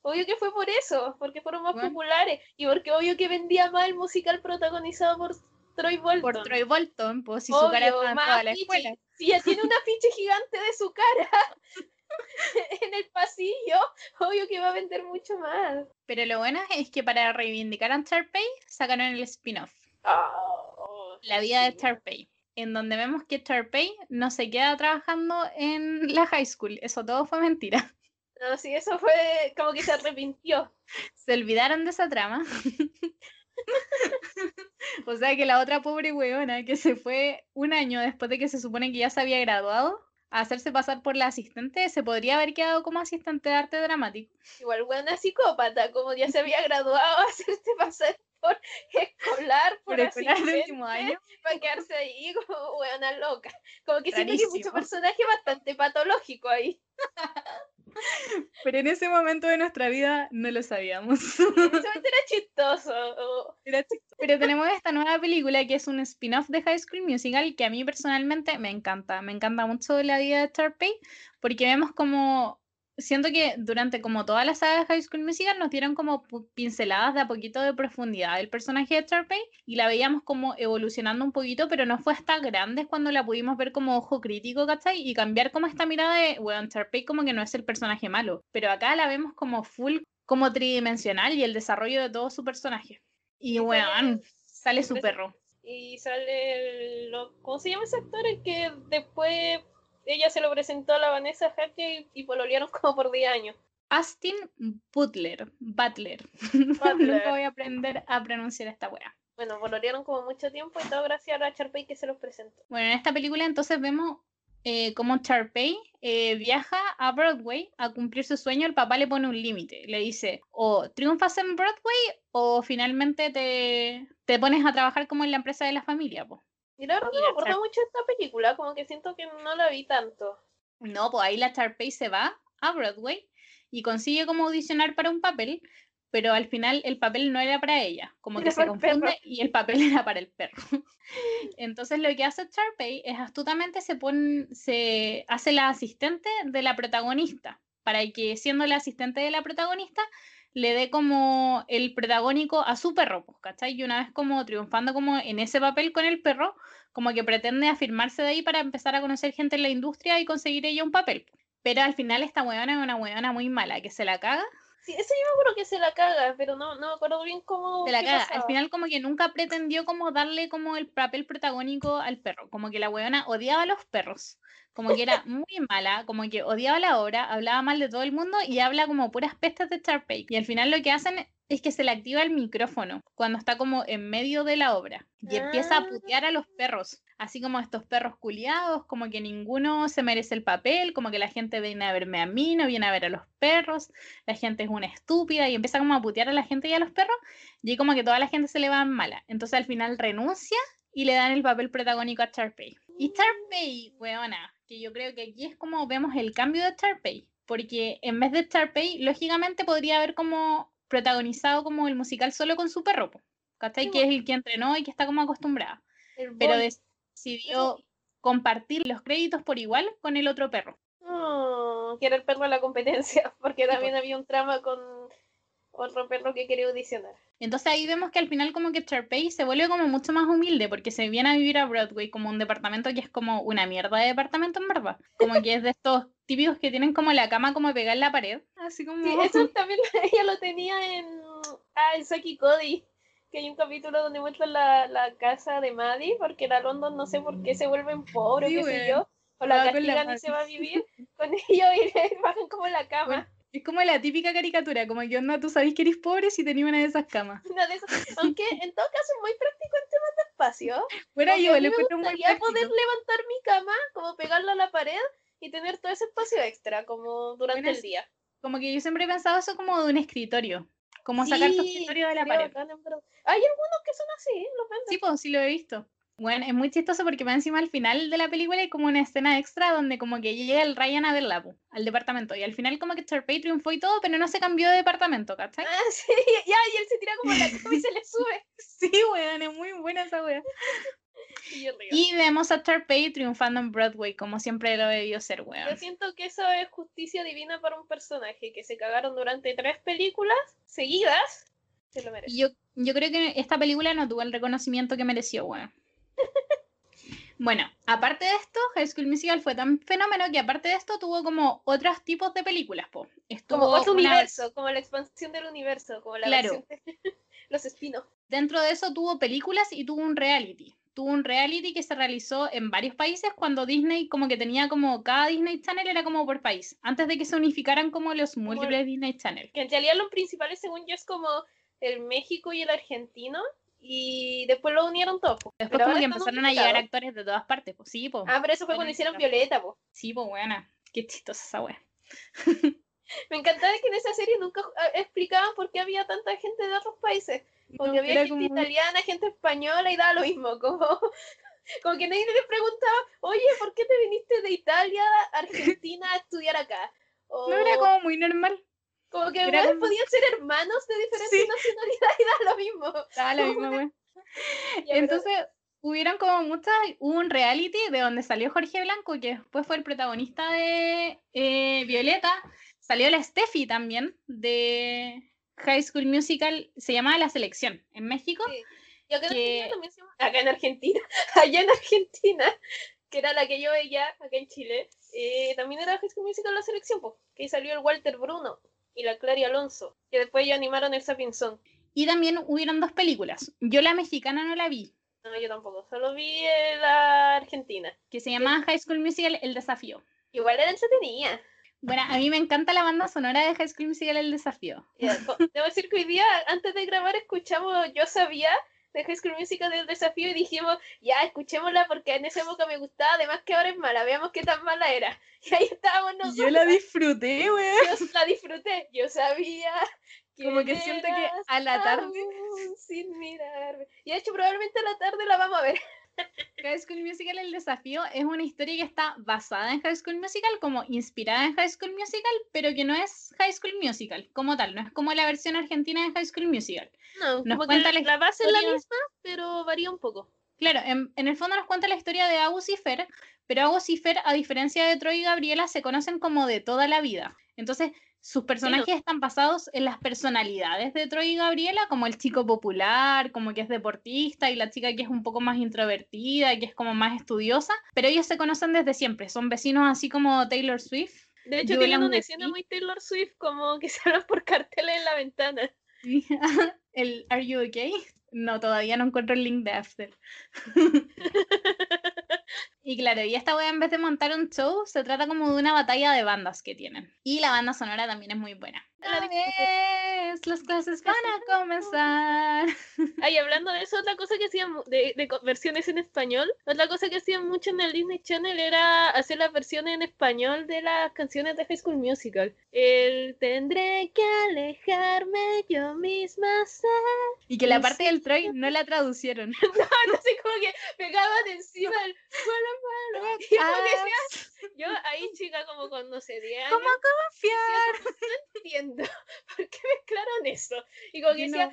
obvio que fue por eso, porque fueron más Bueno. populares y porque obvio que vendía más el musical protagonizado por Troy Bolton. Por Troy Bolton, pues si su cara más toda la escuela. Si ya tiene un afiche gigante de su cara en el pasillo, obvio que va a vender mucho más. Pero lo bueno es que para reivindicar a Sharpay sacaron el spin-off. Oh, La vida de sí. Sharpay, en donde vemos que Sharpay no se queda trabajando en la high school. Eso todo fue mentira. No, sí, eso fue como que se arrepintió. Se olvidaron de esa trama. o sea que la otra pobre weona que se fue un año después de que se supone que ya se había graduado a hacerse pasar por la asistente, se podría haber quedado como asistente de arte dramático. Igual buena psicópata, como ya se había graduado, hacerse pasar por escolar, por, Por el último año. para quedarse ahí como buena loca. Como que siento que hay mucho Rarísimo. personaje bastante patológico ahí. Pero en ese momento de nuestra vida no lo sabíamos. Era chistoso. Era chistoso. Pero tenemos esta nueva película que es un spin-off de High School Musical que a mí personalmente me encanta. Me encanta mucho la vida de Sharpay porque vemos como. Siento que durante como toda la saga de High School Musical nos dieron como pinceladas de a poquito de profundidad del personaje de Sharpay y la veíamos como evolucionando un poquito, pero no fue hasta grande cuando la pudimos ver como ojo crítico, ¿cachai? Y cambiar como esta mirada de, bueno, Sharpay como que no es el personaje malo, pero acá la vemos como full, como tridimensional y el desarrollo de todo su personaje. Y weón, sale- su perro. Y sale el, lo- ¿cómo se llama ese actor? El que después ella se lo presentó a la Vanessa Hudgens y pololearon como por 10 años. Austin Butler. Butler. Butler. Nunca voy a aprender a pronunciar esta wea. Bueno, pololearon como mucho tiempo y todo gracias a Charpey que se los presentó. Bueno, en esta película entonces vemos eh, cómo Sharpay eh, viaja a Broadway a cumplir su sueño. El papá le pone un límite. Le dice, o triunfas en Broadway o finalmente te, te pones a trabajar como en la empresa de la familia. po". Y la verdad no me acuerdo Char- mucho de esta película, como que siento que no la vi tanto. No, pues ahí la Sharpay se va a Broadway y consigue como audicionar para un papel, pero al final el papel no era para ella, como que Era se confunde y el papel era para el perro. Entonces lo que hace Sharpay es astutamente se pone, se hace la asistente de la protagonista, para que siendo la asistente de la protagonista le dé como el protagónico a su perro, pues, ¿cachai? Y una vez como triunfando como en ese papel con el perro, como que pretende afirmarse de ahí para empezar a conocer gente en la industria y conseguir ella un papel. Pero al final esta weona es una weona muy mala, que se la caga. Sí, eso yo me acuerdo que se la caga, pero no, no me acuerdo bien cómo. Se la caga. Al final como que nunca pretendió como darle como el papel protagónico al perro. Como que la weona odiaba a los perros. Como que era muy mala, como que odiaba la obra, hablaba mal de todo el mundo y habla como puras pestes de Charpey. Y al final lo que hacen es que se le activa el micrófono cuando está como en medio de la obra y empieza a ah. putear a los perros, así como estos perros culiados, como que ninguno se merece el papel, como que la gente viene a verme a mí, no viene a ver a los perros, la gente es una estúpida y empieza como a putear a la gente y a los perros y como que toda la gente se le va mala. Entonces al final renuncia y le dan el papel protagónico a Charpey. Y Charpey, weona, que yo creo que aquí es como vemos el cambio de Charpey, porque en vez de Charpey, lógicamente podría haber como protagonizado como el musical solo con su perro, ¿cachai? que es el que entrenó y que está como acostumbrada. Pero decidió compartir los créditos por igual con el otro perro. Oh, que era el perro de la competencia, porque también había un trama con otro perro que quería audicionar. Entonces ahí vemos que al final como que Charpey se vuelve como mucho más humilde porque se viene a vivir a Broadway como un departamento que es como una mierda de departamento en verdad. Como que es de estos típicos que tienen como la cama como pegada en la pared. Así como... Sí, eso también ella lo tenía en... Ah, en Saki Cody. Que hay un capítulo donde muestran la, la casa de Maddie porque la London no sé por qué se vuelven pobres, qué sé yo. O la castigan y se va a vivir con ellos y bajan como la cama. Es como la típica caricatura, como que onda, tú sabes que eres pobre si tenías una de esas camas. Una de esas, aunque en todo caso es muy práctico en temas de espacio. Bueno, yo le me gustaría poder levantar mi cama, como pegarla a la pared y tener todo ese espacio extra, como durante el día. Como que yo siempre he pensado eso como de un escritorio. Como sacar tu escritorio de la pared. Hay algunos que son así, los venden. Sí, pues sí lo he visto. Bueno, es muy chistoso porque va encima al final de la película hay como una escena extra donde como que llega el Ryan a verla al departamento y al final como que Charpey triunfó y todo, pero no se cambió de departamento, ¿cachai? Ah, sí, ya, y él se tira como la cama y se le sube. sí, weón, es muy buena esa wea. Y, vemos a Charpey triunfando en Broadway, como siempre lo debió ser, weón. Yo siento que eso es justicia divina para un personaje que se cagaron durante tres películas seguidas. Se lo merece. Yo, yo creo que esta película no tuvo el reconocimiento que mereció, weón. Bueno, aparte de esto, High School Musical fue tan fenómeno que aparte de esto tuvo como otros tipos de películas, po. como otro universo, como la expansión del universo, como la claro. los espinos. Dentro de eso tuvo películas y tuvo un reality. Tuvo un reality que se realizó en varios países cuando Disney como que tenía como cada Disney Channel era como por país, antes de que se unificaran como los múltiples Disney Channel. Que en realidad los principales según yo es como el México y el argentino y después lo unieron todos. Después como que empezaron a llegar actores de todas partes, pues sí, pues. Ah, pero eso fue cuando hicieron Violeta, pues. Sí, pues buena. Qué chistosa esa wea. Me encantaba que en esa serie nunca ah, explicaban por qué había tanta gente de otros países. Porque había gente italiana, gente española y daba lo mismo. Como, como que nadie les preguntaba, oye, ¿por qué te viniste de Italia a Argentina a estudiar acá? No era como muy normal. Como que podían ser hermanos de diferentes nacionalidades y da lo mismo. Da lo mismo, güey. Entonces, hubieron como muchas, hubo un reality de donde salió Jorge Blanco, que después fue el protagonista de eh, Violeta. Salió la Steffi también, de High School Musical, se llamaba La Selección, en México. Sí. Y acá, en también se llama, acá en Argentina, allá en Argentina, que era la que yo veía acá en Chile, eh, también era High School Musical La Selección, pues, que salió el Walter Bruno y la Clary Alonso, que después ya animaron el Sapinson. Y también hubieron dos películas. Yo la mexicana no la vi. No, yo tampoco, solo vi la argentina. Que se llama High School Musical El Desafío. Igual era entretenida. Bueno, a mí me encanta la banda sonora de High School Musical El Desafío. debo decir que hoy día, antes de grabar, escuchamos Yo Sabía de High School Musical del desafío y dijimos, ya, escuchémosla porque en esa época me gustaba, además que ahora es mala, veamos qué tan mala era. Y ahí estábamos nosotros. Yo la disfruté, güey. Yo la disfruté, yo sabía. Como que siento que a la tarde. Sin mirarme. Y de hecho, probablemente a la tarde la vamos a ver. High School Musical El Desafío es una historia que está basada en High School Musical, como inspirada en High School Musical, pero que no es High School Musical como tal, no es como la versión argentina de High School Musical. No, nos cuenta la, base es la misma, pero varía un poco. Claro, en, el fondo nos cuenta la historia de Agus y Fer, pero Agus y Fer, a diferencia de Troy y Gabriela, se conocen como de toda la vida. Entonces, sus personajes están basados en las personalidades de Troy y Gabriela, como el chico popular, como que es deportista, y la chica que es un poco más introvertida, que es como más estudiosa, pero ellos se conocen desde siempre, son vecinos así como Taylor Swift. De hecho, tienen una escena muy Taylor Swift, como que se hablan por carteles en la ventana. el Are You Okay? No, todavía no encuentro el link de After. y claro, y esta wea en vez de montar un show, se trata como de una batalla de bandas que tienen. Y la banda sonora también es muy buena. A vez, las clases van a comenzar. Ay, hablando de eso, otra cosa que hacían de, de, versiones en español, otra cosa que hacían mucho en el Disney Channel era hacer las versiones en español de las canciones de High School Musical. El tendré que alejarme yo misma sé. Y que la parte del Troy no la traducieron. no, no sé, como que pegaban encima el bueno, bueno. Y como que sea, yo ahí chica como con no sé 10 años. ¿Cómo confiar? No entiendo ¿Por qué mezclaron eso? Y como que decía,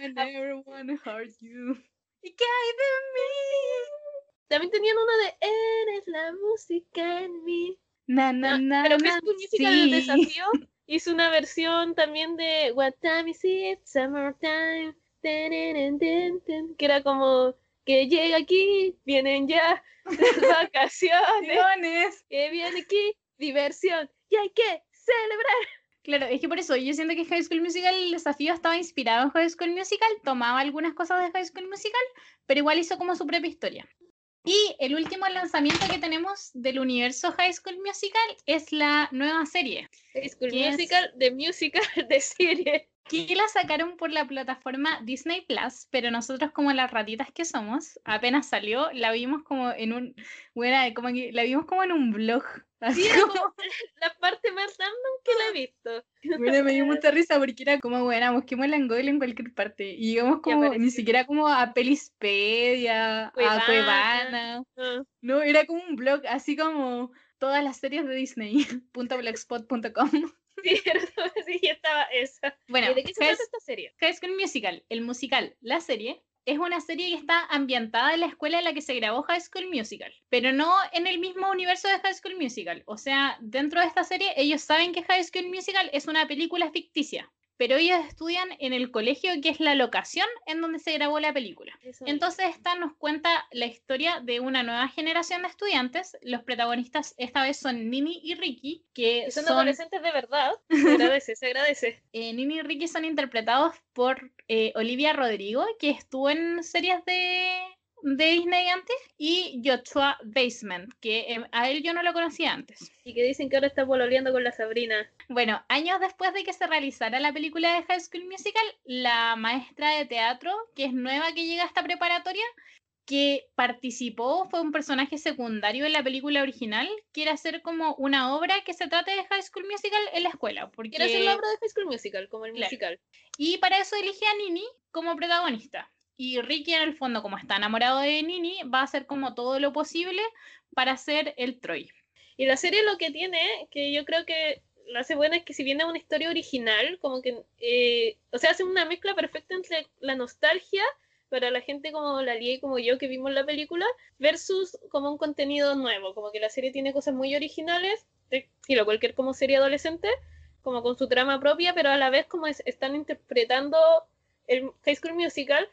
you. ¿Y qué hay de mí? También tenían uno de Eres la música en mí. Na, na, na, pero que es música del desafío. Hizo una versión también de What Time Is It? Summertime. Que era como que llega aquí, vienen ya vacaciones. que viene aquí, diversión. Y hay que celebrar. Claro, es que por eso yo siento que High School Musical, el desafío estaba inspirado en High School Musical, tomaba algunas cosas de High School Musical, pero igual hizo como su propia historia. Y el último lanzamiento que tenemos del universo High School Musical es la nueva serie. High School Musical de musical de serie. Que la sacaron por la plataforma Disney Plus, pero nosotros como las ratitas que somos, apenas salió, la vimos como en un, bueno, como que la vimos como en un blog Sí, como la parte más random que la he visto. Bueno, me dio mucha risa porque era como, bueno, busquémosla en Google en cualquier parte. Y íbamos como, ni siquiera como a Pelispedia, a Cuevana. Ah. No, era como un blog, así como todas las series de Disney, .blogspot.com. Sí, sí, estaba esa. Bueno, ¿de qué se trata esta serie? High School Musical, el musical, la serie, es una serie que está ambientada en la escuela en la que se grabó High School Musical, pero no en el mismo universo de High School Musical. O sea, dentro de esta serie ellos saben que High School Musical es una película ficticia pero ellos estudian en el colegio que es la locación en donde se grabó la película. Entonces esta nos cuenta la historia de una nueva generación de estudiantes. Los protagonistas esta vez son Nini y Ricky, que son, adolescentes de verdad. Se agradece, se agradece. Eh, Nini y Ricky son interpretados por eh, Olivia Rodrigo, que estuvo en series de de Disney antes y Joshua Basement, que em, a él yo no lo conocía antes. Y que dicen que ahora está pololeando con la Sabrina. Bueno, años después de que se realizara la película de High School Musical, la maestra de teatro, que es nueva que llega a esta preparatoria, que participó, fue un personaje secundario en la película original, quiere hacer como una obra que se trate de High School Musical en la escuela. Porque... Quiere hacer la obra de High School Musical, como el musical. Y para eso elige a Nini como protagonista. Y Ricky en el fondo, como está enamorado de Nini, va a hacer como todo lo posible para hacer el Troy. Y la serie lo que tiene, que yo creo que lo hace buena, es que si viene una historia original, como que, eh, o sea, hace una mezcla perfecta entre la nostalgia para la gente como la Lia y como yo que vimos la película, versus como un contenido nuevo, como que la serie tiene cosas muy originales, lo cualquier como serie adolescente, como con su trama propia, pero a la vez como están interpretando el High School Musical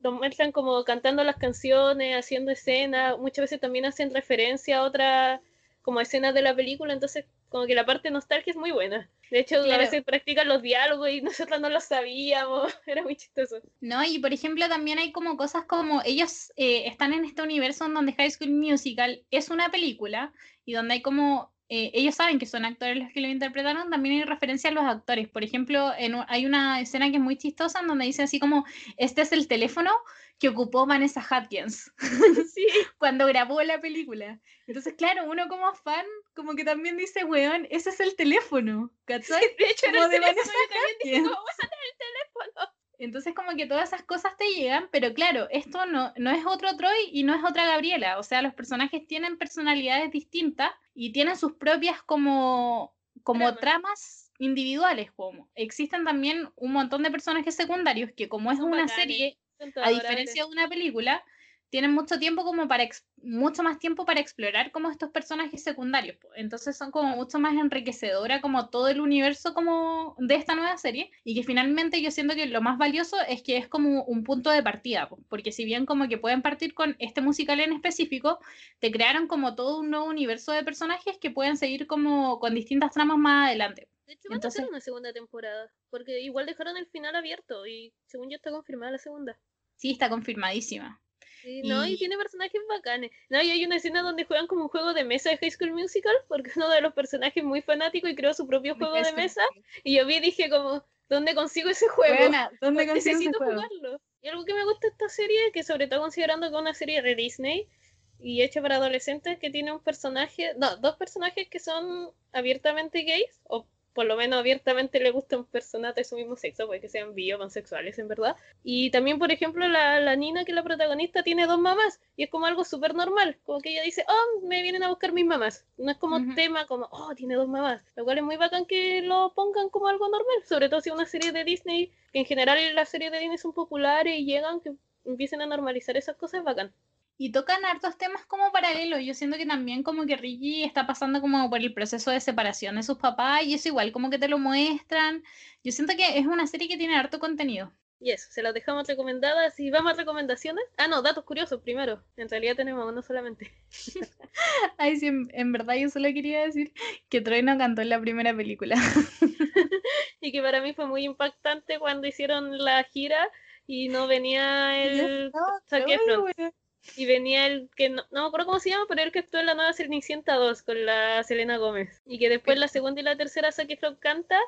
lo muestran como cantando las canciones, haciendo escenas, muchas veces también hacen referencia a otras como escenas de la película, entonces como que la parte nostalgia es muy buena. De hecho, a veces practican los diálogos y nosotros no lo sabíamos, era muy chistoso. No, y por ejemplo también hay como cosas como ellos eh, están en este universo en donde High School Musical es una película y donde hay como eh, ellos saben que son actores los que lo interpretaron, también hay referencia a los actores. Por ejemplo, en, hay una escena que es muy chistosa en donde dice así como, este es el teléfono que ocupó Vanessa Hudgens sí. cuando grabó la película. Entonces, claro, uno como fan, como que también dice, weón, ese es el teléfono, ¿cachai? de hecho, como el de teléfono, Vanessa Hudgens. ¿cómo el teléfono? Entonces como que todas esas cosas te llegan, pero claro, esto no, no es otro Troy y no es otra Gabriela, o sea, los personajes tienen personalidades distintas y tienen sus propias como, como tramas. individuales, como. Existen también un montón de personajes secundarios que como es una serie, a diferencia de una película, tienen mucho tiempo como para mucho más tiempo para explorar como estos personajes secundarios. Entonces son como mucho más enriquecedora como todo el universo como de esta nueva serie y que finalmente yo siento que lo más valioso es que es como un punto de partida, porque si bien como que pueden partir con este musical en específico, te crearon como todo un nuevo universo de personajes que pueden seguir como con distintas tramas más adelante. De hecho, van a hacer una segunda temporada, porque igual dejaron el final abierto y según yo está confirmada la segunda. Sí, está confirmadísima. Sí, no, y... tiene personajes bacanes. No, y hay una escena donde juegan como un juego de mesa de High School Musical, porque uno de los personajes muy fanático y creó su propio juego de mesa. Y yo vi y dije como, ¿dónde consigo ese juego? ¿dónde consigo Necesito jugarlo. Y algo que me gusta de esta serie, que sobre todo considerando que es una serie de Disney y hecha para adolescentes, que tiene un personaje, no, dos personajes que son abiertamente gays, o por lo menos abiertamente le gustan personas de su mismo sexo, puede que sean bi o pansexuales en verdad. Y también, por ejemplo, la, la Nina, que es la protagonista, tiene dos mamás y es como algo súper normal, como que ella dice, oh, me vienen a buscar mis mamás. No es como tema como, oh, tiene dos mamás, lo cual es muy bacán que lo pongan como algo normal, sobre todo si es una serie de Disney, que en general las series de Disney son populares y llegan, que empiecen a normalizar esas cosas, bacán y tocan hartos temas como paralelos. Yo siento que también como que Ricky está pasando como por el proceso de separación de sus papás y eso igual como que te lo muestran. Yo siento que es una serie que tiene harto contenido. Y eso, se las dejamos recomendadas y vamos a recomendaciones. Ah, no, datos curiosos primero. En realidad tenemos uno solamente. Ay, sí, en, verdad yo solo quería decir que Troy no cantó en la primera película. y que para mí fue muy impactante cuando hicieron la gira y no venía el y venía el que no, no me acuerdo cómo se llama, pero el que actuó en la nueva Cenicienta 2 con la Selena Gómez. Y que después la segunda y la tercera Zac Efron canta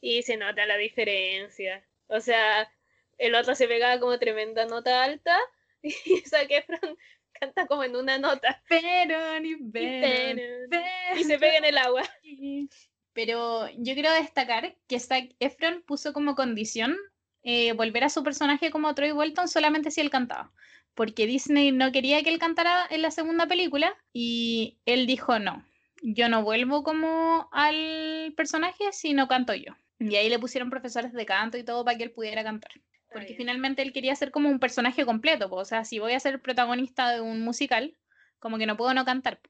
y se nota la diferencia. O sea, el otro se pegaba como tremenda nota alta y Zac Efron canta como en una nota. Pero ni y se pega en el agua. Pero yo quiero destacar que Zac Efron puso como condición eh, volver a su personaje como Troy Bolton solamente si él cantaba porque Disney no quería que él cantara en la segunda película y él dijo no, yo no vuelvo como al personaje si no canto yo. Y ahí le pusieron profesores de canto y todo para que él pudiera cantar. Porque finalmente él quería ser como un personaje completo, o sea, si voy a ser protagonista de un musical, como que no puedo no cantar.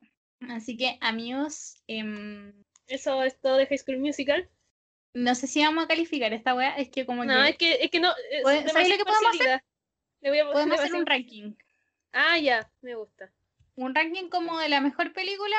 Así que, amigos... Em, ¿Eso es todo de High School Musical? No sé si vamos a calificar esta wea, es que como no, es que, es que no... ¿Sabes lo que podemos hacer? Voy a, Podemos hacer un ranking. Ah, ya, me gusta. Un ranking como de la mejor película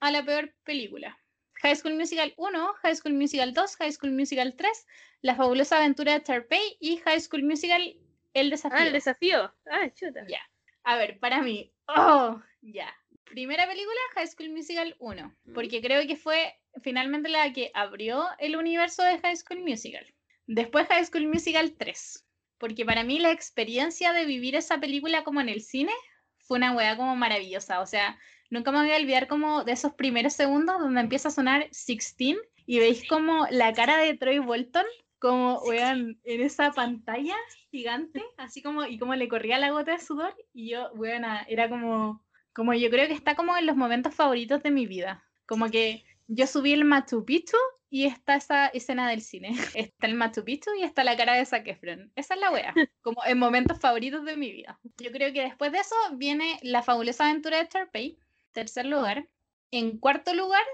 a la peor película. High School Musical 1, High School Musical 2, High School Musical 3, La fabulosa aventura de Tarpey y High School Musical El desafío. Ah, el desafío. Ah, chuta. Ya. A ver, para mí. Oh, ya. Primera película, High School Musical 1, porque creo que fue finalmente la que abrió el universo de High School Musical. Después High School Musical 3, porque para mí la experiencia de vivir esa película como en el cine fue una weá como maravillosa, o sea, nunca me voy a olvidar como de esos primeros segundos donde empieza a sonar 16 y veis como la cara de Troy Bolton como, weón, en esa pantalla gigante, así como, y como le corría la gota de sudor, y yo, weón, era como, como yo creo que está como en los momentos favoritos de mi vida, como que yo subí el Machu Picchu y está esa escena del cine. Está el Machu Picchu y está la cara de Zac Efron. Esa es la wea, como en momentos favoritos de mi vida. Yo creo que después de eso viene La fabulosa aventura de Sharpay, tercer lugar. En cuarto lugar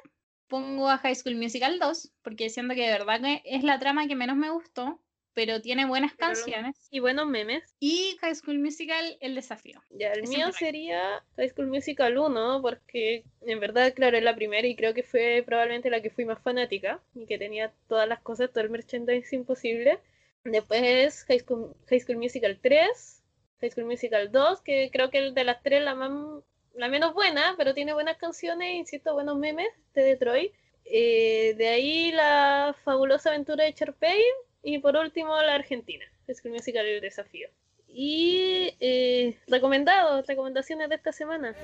pongo a High School Musical 2, porque siento que de verdad que es la trama que menos me gustó pero tiene buenas canciones. Y buenos memes. Y High School Musical, El Desafío. Ya, el mío sería High School Musical 1, porque en verdad, claro, es la primera y creo que fue probablemente la que fui más fanática y que tenía todas las cosas, todo el merchandising posible. Después High School, High School Musical 3, High School Musical 2, que creo que el de las tres la, más, la menos buena, pero tiene buenas canciones, insisto, buenos memes de Detroit. Eh, de ahí la fabulosa aventura de Charpey y por último, la Argentina, School Musical El Desafío. Y eh, recomendados, recomendaciones de esta semana.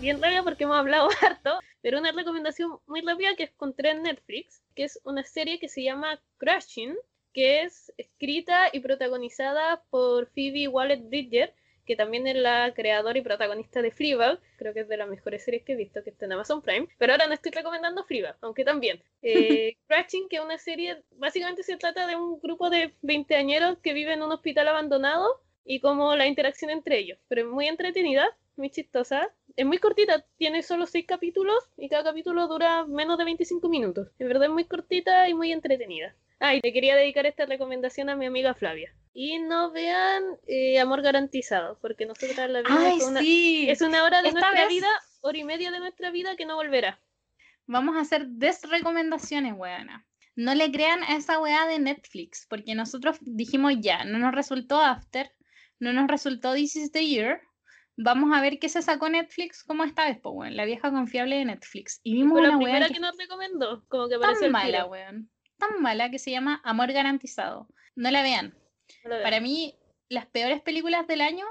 Bien rápido porque hemos hablado harto, pero una recomendación muy rápida que encontré en Netflix, que es una serie que se llama Crashing, que es escrita y protagonizada por Phoebe Wallet-Bridger, que también es la creadora y protagonista de Fleabag, creo que es de las mejores series que he visto, que está en Amazon Prime, pero ahora no estoy recomendando Fleabag, aunque también. Eh, Crashing, que es una serie, básicamente se trata de un grupo de veinteañeros que vive en un hospital abandonado y como la interacción entre ellos, pero es muy entretenida, muy chistosa. Es muy cortita, tiene solo seis capítulos y cada capítulo dura menos de 25 minutos. En verdad es muy cortita y muy entretenida. Ah, y te quería dedicar esta recomendación a mi amiga Flavia. Y no vean eh, Amor Garantizado, porque nosotros la vimos Ay, una, sí. es una hora de Esta nuestra vez- vida, hora y media de nuestra vida que no volverá. Vamos a hacer desrecomendaciones, weona. No le crean a esa weá de Netflix, porque nosotros dijimos ya, no nos resultó After, no nos resultó This is the Year. Vamos a ver qué se sacó Netflix como esta vez, pues, weón, la vieja confiable de Netflix. Y vimos la una weá primera que que nos recomendó, como que tan al mala, weón. Tan mala que se llama Amor Garantizado. No la vean. No la. Para mí, las peores películas del año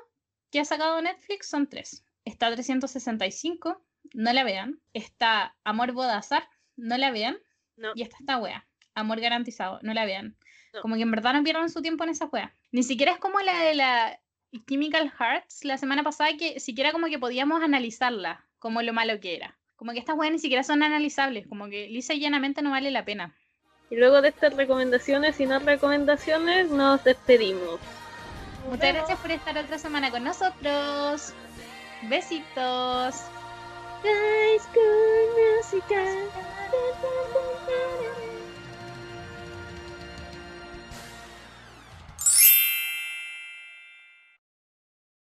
que ha sacado Netflix son tres. Está 365, no la vean. Está Amor Bodazar, no la vean. No. Y está esta wea, Amor Garantizado, no la vean. No. Como que en verdad no pierdan su tiempo en esa wea. Ni siquiera es como la de la y Chemical Hearts la semana pasada que siquiera como que podíamos analizarla, como lo malo que era. Como que estas weas ni siquiera son analizables, como que lisa y llanamente no vale la pena. Y luego de estas recomendaciones y no recomendaciones, nos despedimos. Muchas gracias por estar otra semana con nosotros. Besitos.